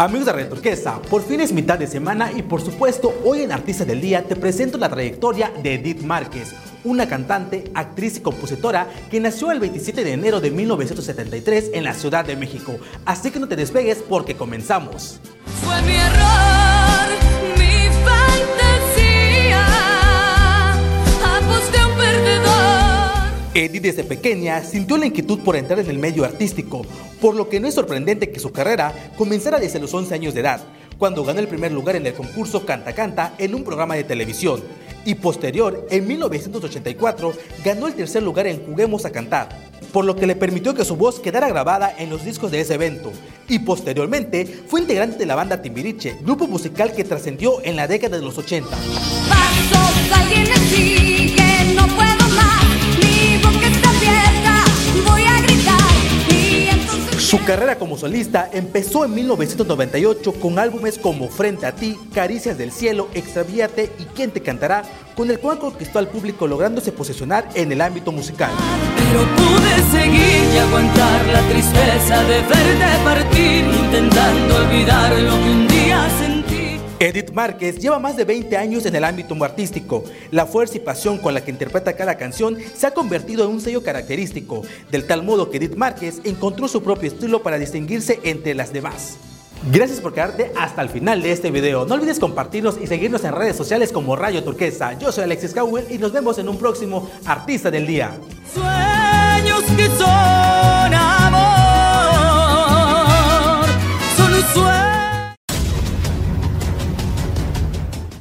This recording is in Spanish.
Amigos de Red Turquesa, por fin es mitad de semana y por supuesto hoy en Artista del Día te presento la trayectoria de Edith Márquez, una cantante, actriz y compositora que nació el 27 de enero de 1973 en la Ciudad de México. Así que no te despegues porque comenzamos. Fue mi error, Edith desde pequeña sintió la inquietud por entrar en el medio artístico, por lo que no es sorprendente que su carrera comenzara desde los 11 años de edad, cuando ganó el primer lugar en el concurso Canta Canta en un programa de televisión, y posterior, en 1984, ganó el tercer lugar en Juguemos a Cantar, por lo que le permitió que su voz quedara grabada en los discos de ese evento, y posteriormente fue integrante de la banda Timbiriche, grupo musical que trascendió en la década de los 80. Su carrera como solista empezó en 1998 con álbumes como Frente a ti, Caricias del Cielo, Extravíate y Quién te cantará, con el cual conquistó al público lográndose posicionar en el ámbito musical. Pero pude seguir y aguantar la tristeza de verte partir, intentando olvidar Edith Márquez lleva más de 20 años en el ámbito artístico. La fuerza y pasión con la que interpreta cada canción se ha convertido en un sello característico, del tal modo que Edith Márquez encontró su propio estilo para distinguirse entre las demás. Gracias por quedarte hasta el final de este video. No olvides compartirnos y seguirnos en redes sociales como Rayo Turquesa. Yo soy Alexis Cowell y nos vemos en un próximo Artista del Día. Sueños